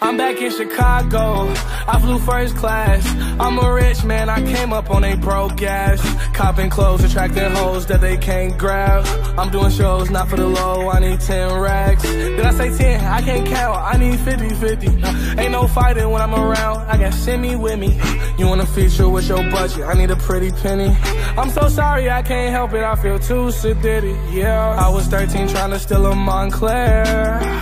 I'm back in Chicago. I flew first class. I'm a rich man. I came up on a broke ass. Copping clothes, attracting hoes that they can't grab. I'm doing shows not for the low. I need 10 racks. Did I say 10? I can't count. I need 50 50. Ain't no fighting when I'm around. I got semi with me. You want a feature with your budget? I need a pretty penny. I'm so sorry, I can't help it. I feel too sedity. Yeah, I was 13 trying to steal a Moncler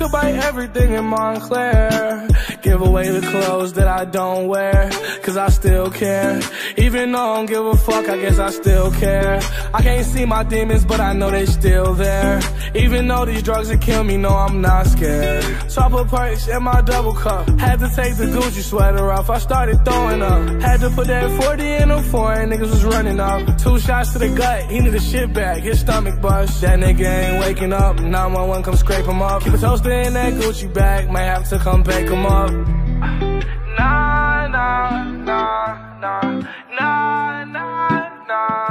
could buy everything in Moncler. Give away the clothes that I don't wear, cause I still care. Even though I don't give a fuck, I guess I still care. I can't see my demons, but I know they still there. Even though these drugs will kill me, no, I'm not scared. So I put perks in my double cup. Had to take the Gucci sweater off, I started throwing up. Had to put that 40 in a foreign, niggas was running up. Two shots to the gut, he need a shit bag, his stomach bust. That nigga ain't waking up, 911 come scrape him up. Keep a toaster in that Gucci bag, might have to come bake him up. Nah, nah, nah, nah, nah, nah, nah,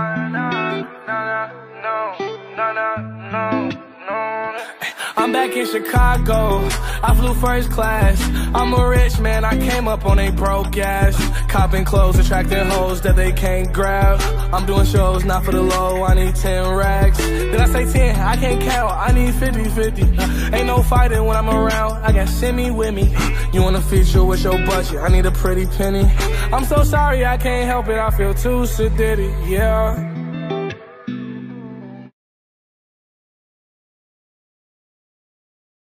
nah, nah, nah, nah. I'm back in Chicago. I flew first class. I'm a rich man. I came up on a broke ass. Copping clothes, attracting hoes that they can't grab. I'm doing shows not for the low. I need 10 racks. Did I say 10? I can't count. I need 50 50. Ain't no fighting when I'm around. I got semi with me. You want a feature with your budget? I need a pretty penny. I'm so sorry, I can't help it. I feel too sedity. Yeah.